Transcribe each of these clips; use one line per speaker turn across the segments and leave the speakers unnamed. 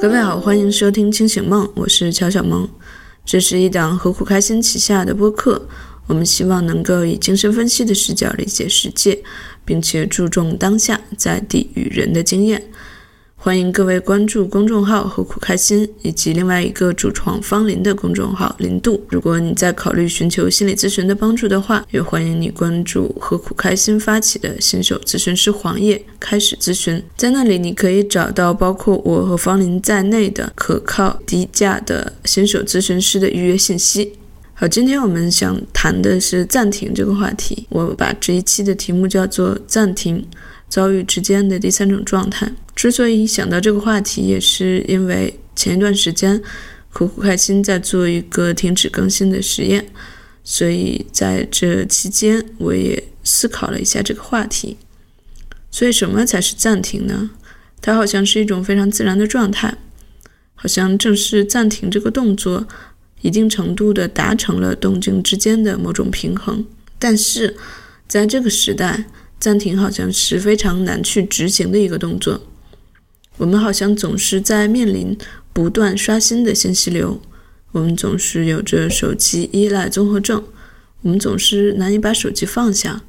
各位好，欢迎收听清醒梦，我是乔小萌。这是一档何苦开心旗下的播客，我们希望能够以精神分析的视角理解世界，并且注重当下在地与人的经验。欢迎各位关注公众号“何苦开心”以及另外一个主创方林的公众号“林度”。如果你在考虑寻求心理咨询的帮助的话，也欢迎你关注“何苦开心”发起的新手咨询师黄页开始咨询，在那里你可以找到包括我和方林在内的可靠、低价的新手咨询师的预约信息。好，今天我们想谈的是暂停这个话题，我把这一期的题目叫做“暂停”。遭遇之间的第三种状态。之所以想到这个话题，也是因为前一段时间苦苦开心在做一个停止更新的实验，所以在这期间我也思考了一下这个话题。所以，什么才是暂停呢？它好像是一种非常自然的状态，好像正是暂停这个动作，一定程度的达成了动静之间的某种平衡。但是，在这个时代。暂停好像是非常难去执行的一个动作。我们好像总是在面临不断刷新的信息流，我们总是有着手机依赖综合症，我们总是难以把手机放下。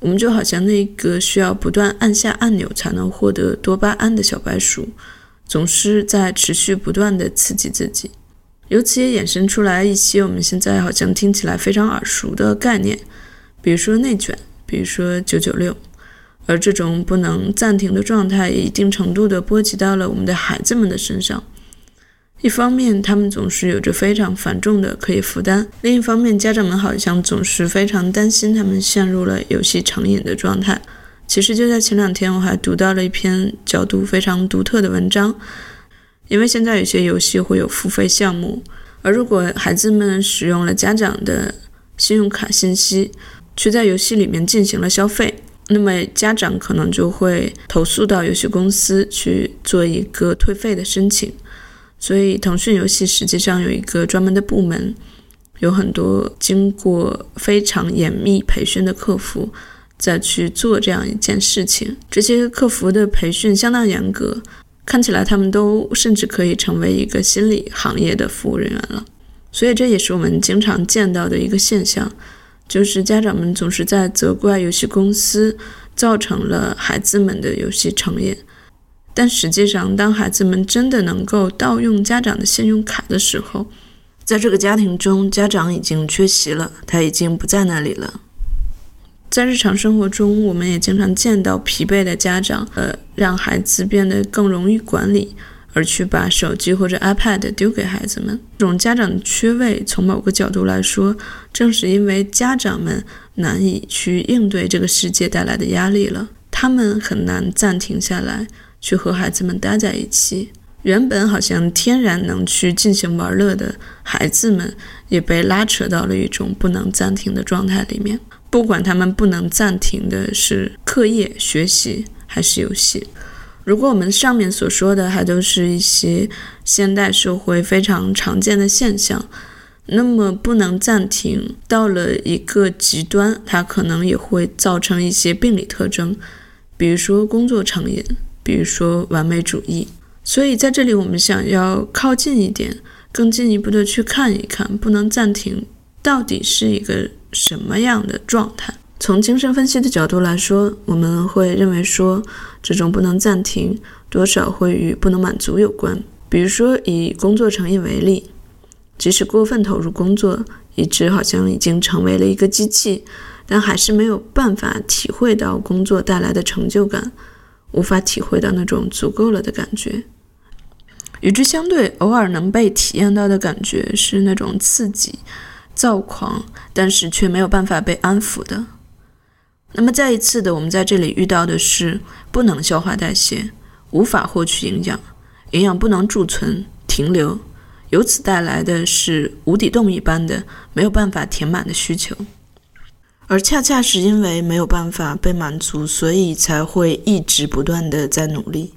我们就好像那个需要不断按下按钮才能获得多巴胺的小白鼠，总是在持续不断的刺激自己。由此也衍生出来一些我们现在好像听起来非常耳熟的概念，比如说内卷。比如说九九六，而这种不能暂停的状态，也一定程度的波及到了我们的孩子们的身上。一方面，他们总是有着非常繁重的可以负担；另一方面，家长们好像总是非常担心他们陷入了游戏成瘾的状态。其实就在前两天，我还读到了一篇角度非常独特的文章，因为现在有些游戏会有付费项目，而如果孩子们使用了家长的信用卡信息，去在游戏里面进行了消费，那么家长可能就会投诉到游戏公司去做一个退费的申请。所以腾讯游戏实际上有一个专门的部门，有很多经过非常严密培训的客服在去做这样一件事情。这些客服的培训相当严格，看起来他们都甚至可以成为一个心理行业的服务人员了。所以这也是我们经常见到的一个现象。就是家长们总是在责怪游戏公司造成了孩子们的游戏成瘾，但实际上，当孩子们真的能够盗用家长的信用卡的时候，在这个家庭中，家长已经缺席了，他已经不在那里了。在日常生活中，我们也经常见到疲惫的家长，呃，让孩子变得更容易管理。而去把手机或者 iPad 丢给孩子们，这种家长的缺位，从某个角度来说，正是因为家长们难以去应对这个世界带来的压力了。他们很难暂停下来，去和孩子们待在一起。原本好像天然能去进行玩乐的孩子们，也被拉扯到了一种不能暂停的状态里面。不管他们不能暂停的是课业、学习还是游戏。如果我们上面所说的还都是一些现代社会非常常见的现象，那么不能暂停到了一个极端，它可能也会造成一些病理特征，比如说工作成瘾，比如说完美主义。所以在这里，我们想要靠近一点，更进一步的去看一看，不能暂停到底是一个什么样的状态。从精神分析的角度来说，我们会认为说，这种不能暂停，多少会与不能满足有关。比如说，以工作成瘾为例，即使过分投入工作，以致好像已经成为了一个机器，但还是没有办法体会到工作带来的成就感，无法体会到那种足够了的感觉。与之相对，偶尔能被体验到的感觉是那种刺激、躁狂，但是却没有办法被安抚的。那么再一次的，我们在这里遇到的是不能消化代谢，无法获取营养，营养不能贮存停留，由此带来的是无底洞一般的没有办法填满的需求，而恰恰是因为没有办法被满足，所以才会一直不断的在努力。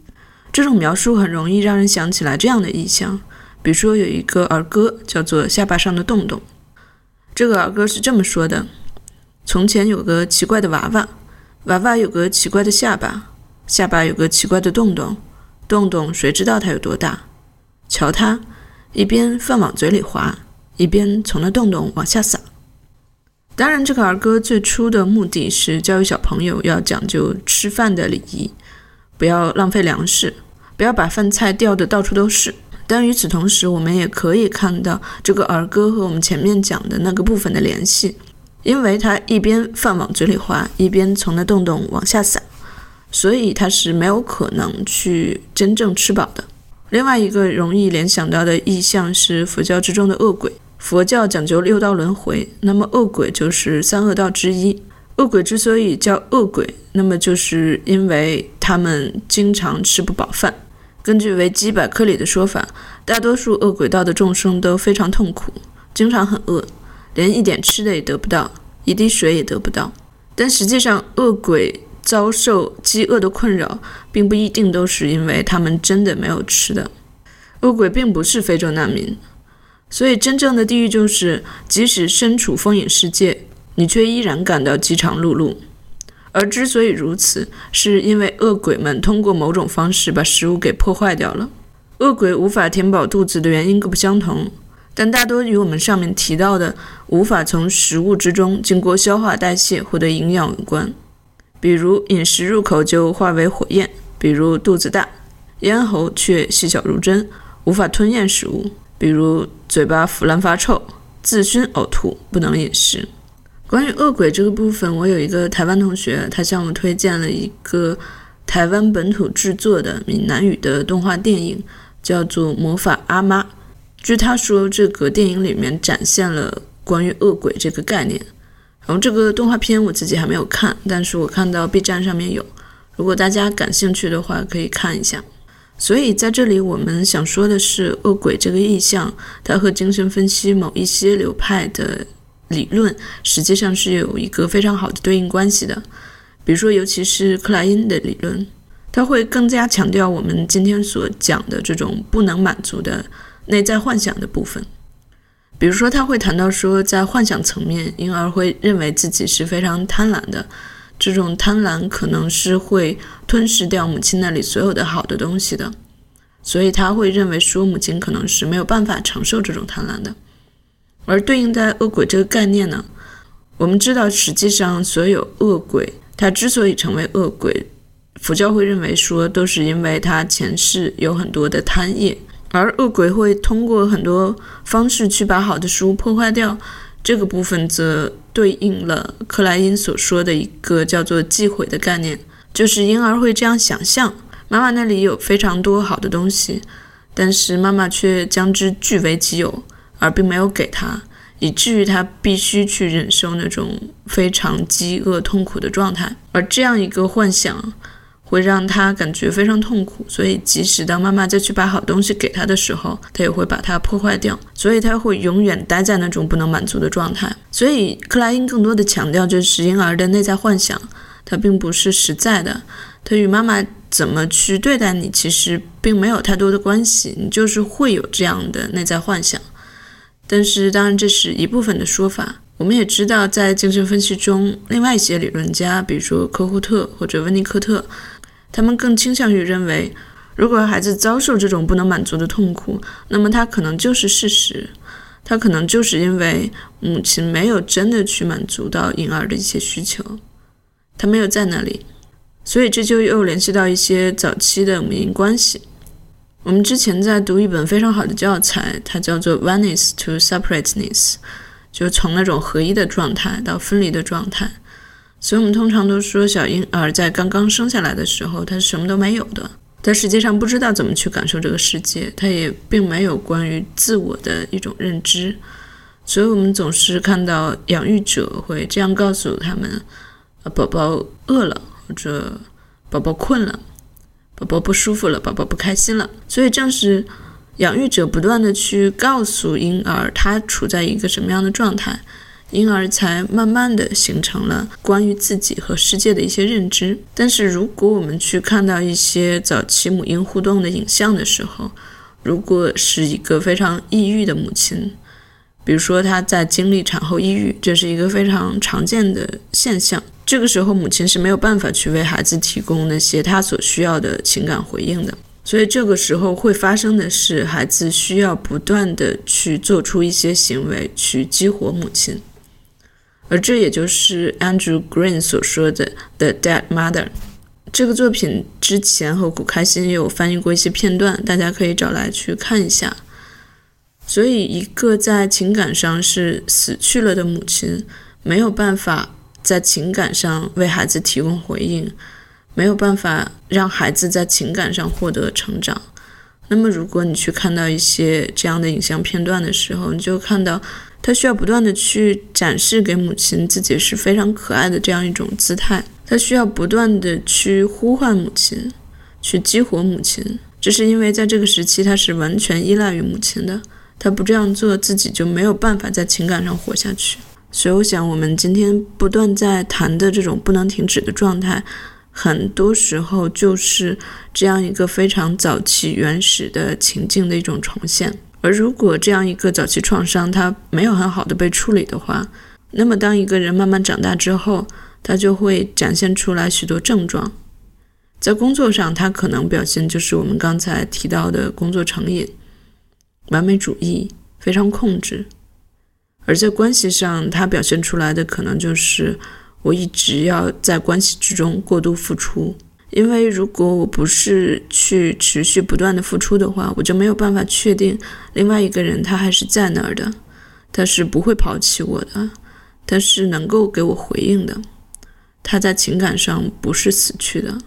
这种描述很容易让人想起来这样的意象，比如说有一个儿歌叫做《下巴上的洞洞》，这个儿歌是这么说的。从前有个奇怪的娃娃，娃娃有个奇怪的下巴，下巴有个奇怪的洞洞，洞洞谁知道它有多大？瞧他，一边饭往嘴里滑，一边从那洞洞往下撒。当然，这个儿歌最初的目的是教育小朋友要讲究吃饭的礼仪，不要浪费粮食，不要把饭菜掉的到处都是。但与此同时，我们也可以看到这个儿歌和我们前面讲的那个部分的联系，因为他一边饭往嘴里滑，一边从那洞洞往下撒，所以他是没有可能去真正吃饱的。另外一个容易联想到的意象是佛教之中的恶鬼。佛教讲究六道轮回，那么恶鬼就是三恶道之一。恶鬼之所以叫恶鬼，那么就是因为他们经常吃不饱饭。根据维基百科里的说法，大多数恶鬼道的众生都非常痛苦，经常很饿，连一点吃的也得不到，一滴水也得不到。但实际上，恶鬼遭受饥饿的困扰，并不一定都是因为他们真的没有吃的。恶鬼并不是非洲难民。所以，真正的地狱就是，即使身处风影世界，你却依然感到饥肠辘辘。而之所以如此，是因为恶鬼们通过某种方式把食物给破坏掉了。恶鬼无法填饱肚子的原因各不相同，但大多与我们上面提到的无法从食物之中经过消化代谢获得营养有关。比如，饮食入口就化为火焰；比如，肚子大，咽喉却细小如针，无法吞咽食物。比如嘴巴腐烂发臭、自熏呕吐、不能饮食。关于恶鬼这个部分，我有一个台湾同学，他向我推荐了一个台湾本土制作的闽南语的动画电影，叫做《魔法阿妈》。据他说，这个电影里面展现了关于恶鬼这个概念。然后这个动画片我自己还没有看，但是我看到 B 站上面有，如果大家感兴趣的话，可以看一下。所以在这里，我们想说的是，恶鬼这个意象，它和精神分析某一些流派的理论，实际上是有一个非常好的对应关系的。比如说，尤其是克莱因的理论，他会更加强调我们今天所讲的这种不能满足的内在幻想的部分。比如说，他会谈到说，在幻想层面，婴儿会认为自己是非常贪婪的。这种贪婪可能是会吞噬掉母亲那里所有的好的东西的，所以他会认为说母亲可能是没有办法承受这种贪婪的。而对应在恶鬼这个概念呢，我们知道实际上所有恶鬼他之所以成为恶鬼，佛教会认为说都是因为他前世有很多的贪业，而恶鬼会通过很多方式去把好的食物破坏掉。这个部分则对应了克莱因所说的一个叫做忌讳的概念，就是婴儿会这样想象：妈妈那里有非常多好的东西，但是妈妈却将之据为己有，而并没有给他，以至于他必须去忍受那种非常饥饿痛苦的状态。而这样一个幻想。会让他感觉非常痛苦，所以即使当妈妈再去把好东西给他的时候，他也会把它破坏掉，所以他会永远待在那种不能满足的状态。所以克莱因更多的强调就是婴儿的内在幻想，它并不是实在的，它与妈妈怎么去对待你其实并没有太多的关系，你就是会有这样的内在幻想。但是当然这是一部分的说法。我们也知道，在精神分析中，另外一些理论家，比如说科胡特或者温尼科特，他们更倾向于认为，如果孩子遭受这种不能满足的痛苦，那么他可能就是事实，他可能就是因为母亲没有真的去满足到婴儿的一些需求，他没有在那里，所以这就又联系到一些早期的母婴关系。我们之前在读一本非常好的教材，它叫做《Oneness to Separateness》。就从那种合一的状态到分离的状态，所以我们通常都说，小婴儿在刚刚生下来的时候，他是什么都没有的，他实际上不知道怎么去感受这个世界，他也并没有关于自我的一种认知，所以我们总是看到养育者会这样告诉他们：，宝宝饿了，或者宝宝困了，宝宝不舒服了，宝宝不开心了，所以正是。养育者不断的去告诉婴儿他处在一个什么样的状态，婴儿才慢慢的形成了关于自己和世界的一些认知。但是如果我们去看到一些早期母婴互动的影像的时候，如果是一个非常抑郁的母亲，比如说她在经历产后抑郁，这是一个非常常见的现象。这个时候母亲是没有办法去为孩子提供那些他所需要的情感回应的。所以这个时候会发生的是，孩子需要不断的去做出一些行为去激活母亲，而这也就是 Andrew Green 所说的 “the dead mother”。这个作品之前和古开心也有翻译过一些片段，大家可以找来去看一下。所以，一个在情感上是死去了的母亲，没有办法在情感上为孩子提供回应。没有办法让孩子在情感上获得成长。那么，如果你去看到一些这样的影像片段的时候，你就看到他需要不断的去展示给母亲自己是非常可爱的这样一种姿态。他需要不断的去呼唤母亲，去激活母亲。这是因为在这个时期他是完全依赖于母亲的。他不这样做，自己就没有办法在情感上活下去。所以，我想我们今天不断在谈的这种不能停止的状态。很多时候就是这样一个非常早期原始的情境的一种重现，而如果这样一个早期创伤它没有很好的被处理的话，那么当一个人慢慢长大之后，他就会展现出来许多症状。在工作上，他可能表现就是我们刚才提到的工作成瘾、完美主义、非常控制；而在关系上，他表现出来的可能就是。我一直要在关系之中过度付出，因为如果我不是去持续不断的付出的话，我就没有办法确定另外一个人他还是在那儿的，他是不会抛弃我的，他是能够给我回应的，他在情感上不是死去的，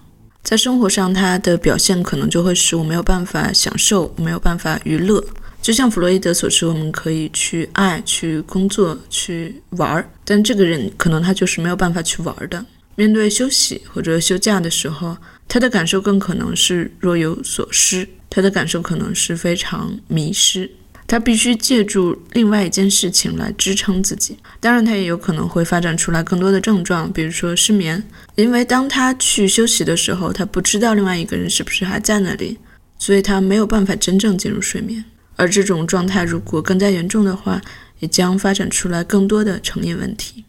在生活上他的表现可能就会使我没有办法享受，没有办法娱乐。就像弗洛伊德所说，我们可以去爱、去工作、去玩儿，但这个人可能他就是没有办法去玩的。面对休息或者休假的时候，他的感受更可能是若有所失，他的感受可能是非常迷失。他必须借助另外一件事情来支撑自己。当然，他也有可能会发展出来更多的症状，比如说失眠，因为当他去休息的时候，他不知道另外一个人是不是还在那里，所以他没有办法真正进入睡眠。而这种状态如果更加严重的话，也将发展出来更多的成瘾问题。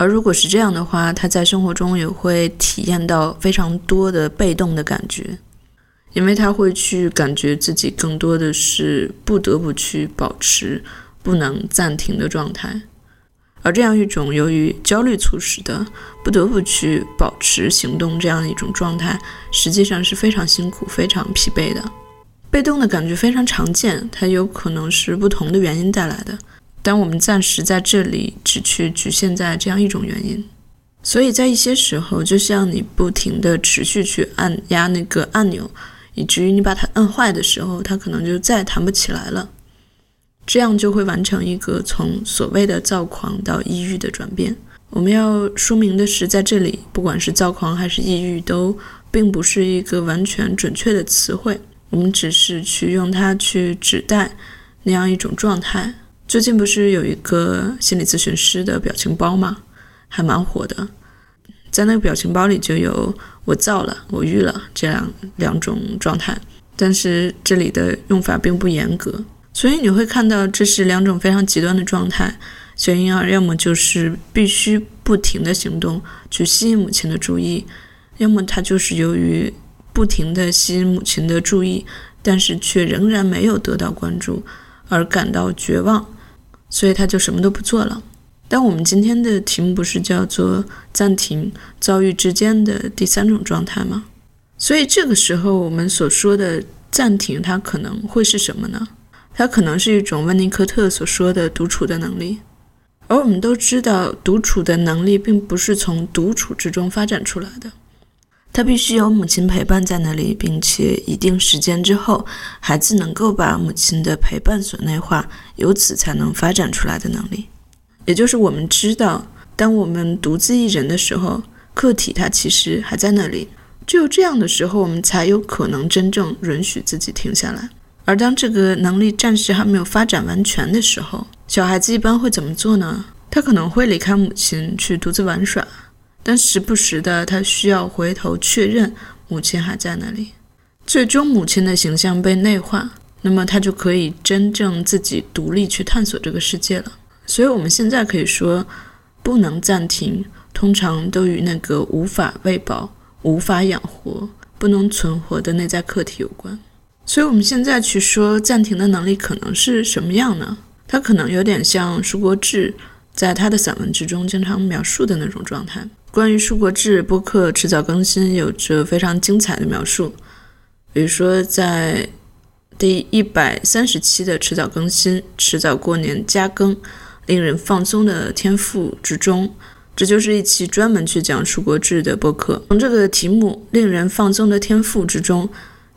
而如果是这样的话，他在生活中也会体验到非常多的被动的感觉，因为他会去感觉自己更多的是不得不去保持不能暂停的状态。而这样一种由于焦虑促使的不得不去保持行动这样一种状态，实际上是非常辛苦、非常疲惫的。被动的感觉非常常见，它有可能是不同的原因带来的，但我们暂时在这里只去局限在这样一种原因。所以在一些时候，就像你不停的持续去按压那个按钮，以至于你把它摁坏的时候，它可能就再也弹不起来了。这样就会完成一个从所谓的躁狂到抑郁的转变。我们要说明的是，在这里，不管是躁狂还是抑郁，都并不是一个完全准确的词汇。我们只是去用它去指代那样一种状态。最近不是有一个心理咨询师的表情包吗？还蛮火的。在那个表情包里就有“我燥了”“我郁了”这样两种状态，但是这里的用法并不严格，所以你会看到这是两种非常极端的状态。小婴儿要么就是必须不停的行动去吸引母亲的注意，要么他就是由于。不停地吸引母亲的注意，但是却仍然没有得到关注，而感到绝望，所以他就什么都不做了。但我们今天的题目不是叫做暂停遭遇之间的第三种状态吗？所以这个时候我们所说的暂停，它可能会是什么呢？它可能是一种温尼科特所说的独处的能力，而我们都知道，独处的能力并不是从独处之中发展出来的。他必须有母亲陪伴在那里，并且一定时间之后，孩子能够把母亲的陪伴所内化，由此才能发展出来的能力。也就是我们知道，当我们独自一人的时候，客体它其实还在那里。只有这样的时候，我们才有可能真正允许自己停下来。而当这个能力暂时还没有发展完全的时候，小孩子一般会怎么做呢？他可能会离开母亲去独自玩耍。但时不时的，他需要回头确认母亲还在那里。最终，母亲的形象被内化，那么他就可以真正自己独立去探索这个世界了。所以，我们现在可以说，不能暂停，通常都与那个无法喂饱、无法养活、不能存活的内在客体有关。所以，我们现在去说暂停的能力可能是什么样呢？它可能有点像舒国治在他的散文之中经常描述的那种状态。关于舒国治播客迟早更新，有着非常精彩的描述。比如说，在第一百三十期的迟早更新、迟早过年加更、令人放松的天赋之中，这就是一期专门去讲舒国治的播客。从这个题目“令人放松的天赋”之中。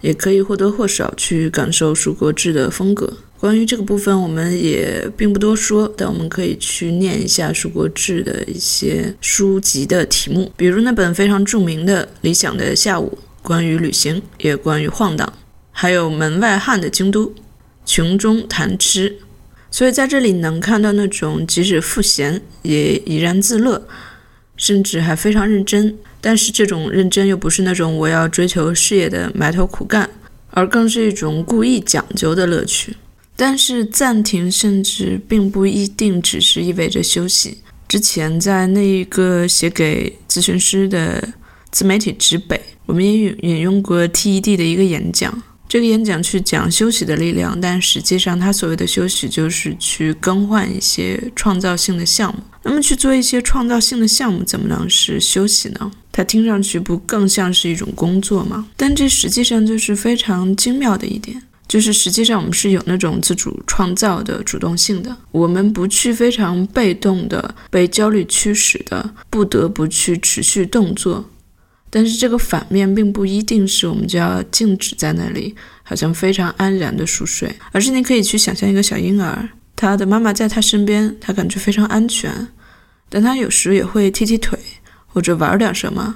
也可以或多或少去感受树国志的风格。关于这个部分，我们也并不多说，但我们可以去念一下蜀国志的一些书籍的题目，比如那本非常著名的《理想的下午》，关于旅行，也关于晃荡；还有《门外汉的京都》，穷中谈吃。所以在这里能看到那种即使赋闲也怡然自乐，甚至还非常认真。但是这种认真又不是那种我要追求事业的埋头苦干，而更是一种故意讲究的乐趣。但是暂停甚至并不一定只是意味着休息。之前在那一个写给咨询师的自媒体之北，我们也引引用过 TED 的一个演讲。这个演讲去讲休息的力量，但实际上他所谓的休息就是去更换一些创造性的项目。那么去做一些创造性的项目，怎么能是休息呢？它听上去不更像是一种工作吗？但这实际上就是非常精妙的一点，就是实际上我们是有那种自主创造的主动性的，我们不去非常被动的被焦虑驱使的，不得不去持续动作。但是这个反面并不一定是我们就要静止在那里，好像非常安然的熟睡，而是你可以去想象一个小婴儿，他的妈妈在他身边，他感觉非常安全，但他有时也会踢踢腿或者玩点什么，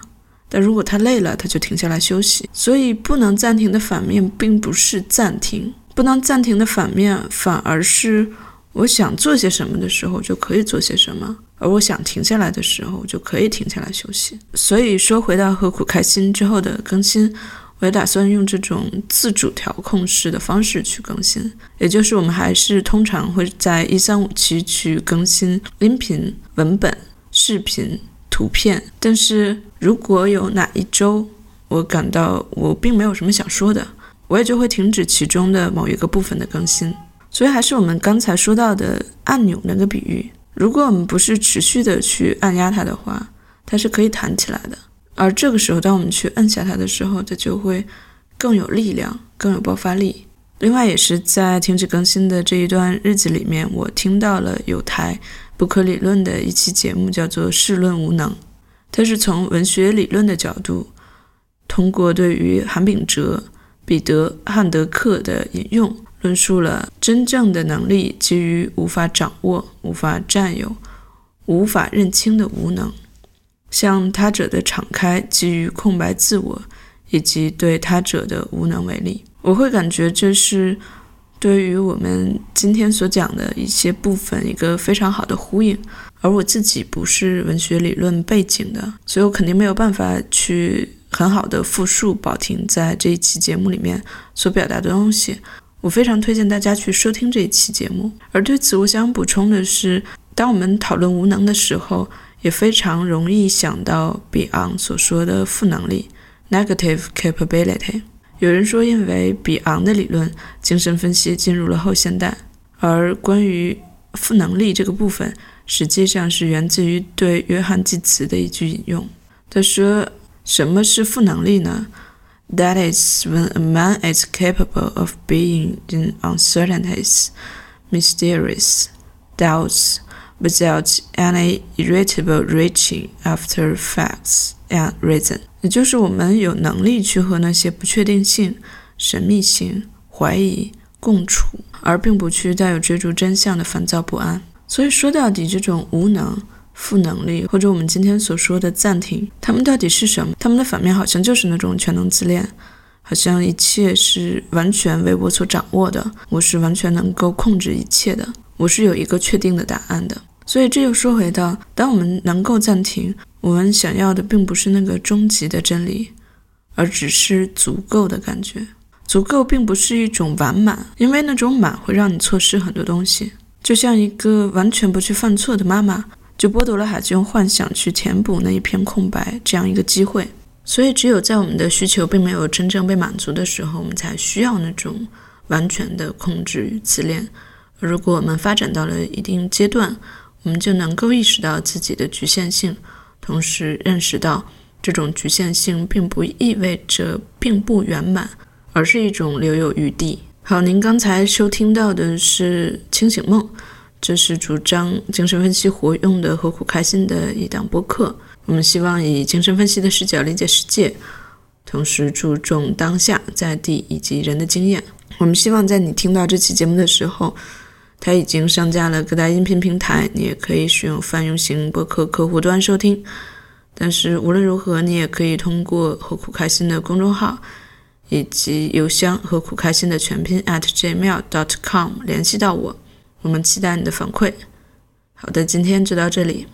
但如果他累了，他就停下来休息。所以不能暂停的反面并不是暂停，不能暂停的反面反而是我想做些什么的时候就可以做些什么。而我想停下来的时候，就可以停下来休息。所以说，回到何苦开心之后的更新，我也打算用这种自主调控式的方式去更新，也就是我们还是通常会在一三五七去更新音频、文本、视频、图片。但是如果有哪一周我感到我并没有什么想说的，我也就会停止其中的某一个部分的更新。所以还是我们刚才说到的按钮那个比喻。如果我们不是持续的去按压它的话，它是可以弹起来的。而这个时候，当我们去按下它的时候，它就会更有力量，更有爆发力。另外，也是在停止更新的这一段日子里面，我听到了有台不可理论的一期节目，叫做《世论无能》。它是从文学理论的角度，通过对于韩炳哲、彼得·汉德克的引用。论述了真正的能力基于无法掌握、无法占有、无法认清的无能，向他者的敞开基于空白自我以及对他者的无能为力。我会感觉这是对于我们今天所讲的一些部分一个非常好的呼应。而我自己不是文学理论背景的，所以我肯定没有办法去很好的复述宝婷在这一期节目里面所表达的东西。我非常推荐大家去收听这一期节目。而对此，我想补充的是，当我们讨论无能的时候，也非常容易想到 Beyond 所说的负能力 （negative capability）。有人说，因为比昂的理论，精神分析进入了后现代。而关于负能力这个部分，实际上是源自于对约翰济慈的一句引用。他说：“什么是负能力呢？” That is when a man is capable of being in uncertainties, mysterious doubts, without any irritable reaching after facts and reason。也就是我们有能力去和那些不确定性、神秘性、怀疑共处，而并不去带有追逐真相的烦躁不安。所以说到底，这种无能。负能力，或者我们今天所说的暂停，他们到底是什么？他们的反面好像就是那种全能自恋，好像一切是完全为我所掌握的，我是完全能够控制一切的，我是有一个确定的答案的。所以这又说回到，当我们能够暂停，我们想要的并不是那个终极的真理，而只是足够的感觉。足够并不是一种完满，因为那种满会让你错失很多东西。就像一个完全不去犯错的妈妈。就剥夺了孩子用幻想去填补那一片空白这样一个机会，所以，只有在我们的需求并没有真正被满足的时候，我们才需要那种完全的控制与自恋。如果我们发展到了一定阶段，我们就能够意识到自己的局限性，同时认识到这种局限性并不意味着并不圆满，而是一种留有余地。好，您刚才收听到的是《清醒梦》，这是主张精神分析活用的何苦开心的一档播客。我们希望以精神分析的视角理解世界，同时注重当下、在地以及人的经验。我们希望在你听到这期节目的时候，它已经上架了各大音频平台，你也可以使用泛用型播客客户端收听。但是无论如何，你也可以通过“何苦开心”的公众号以及邮箱“何苦开心”的全拼 at gmail.com 联系到我。我们期待你的反馈。好的，今天就到这里。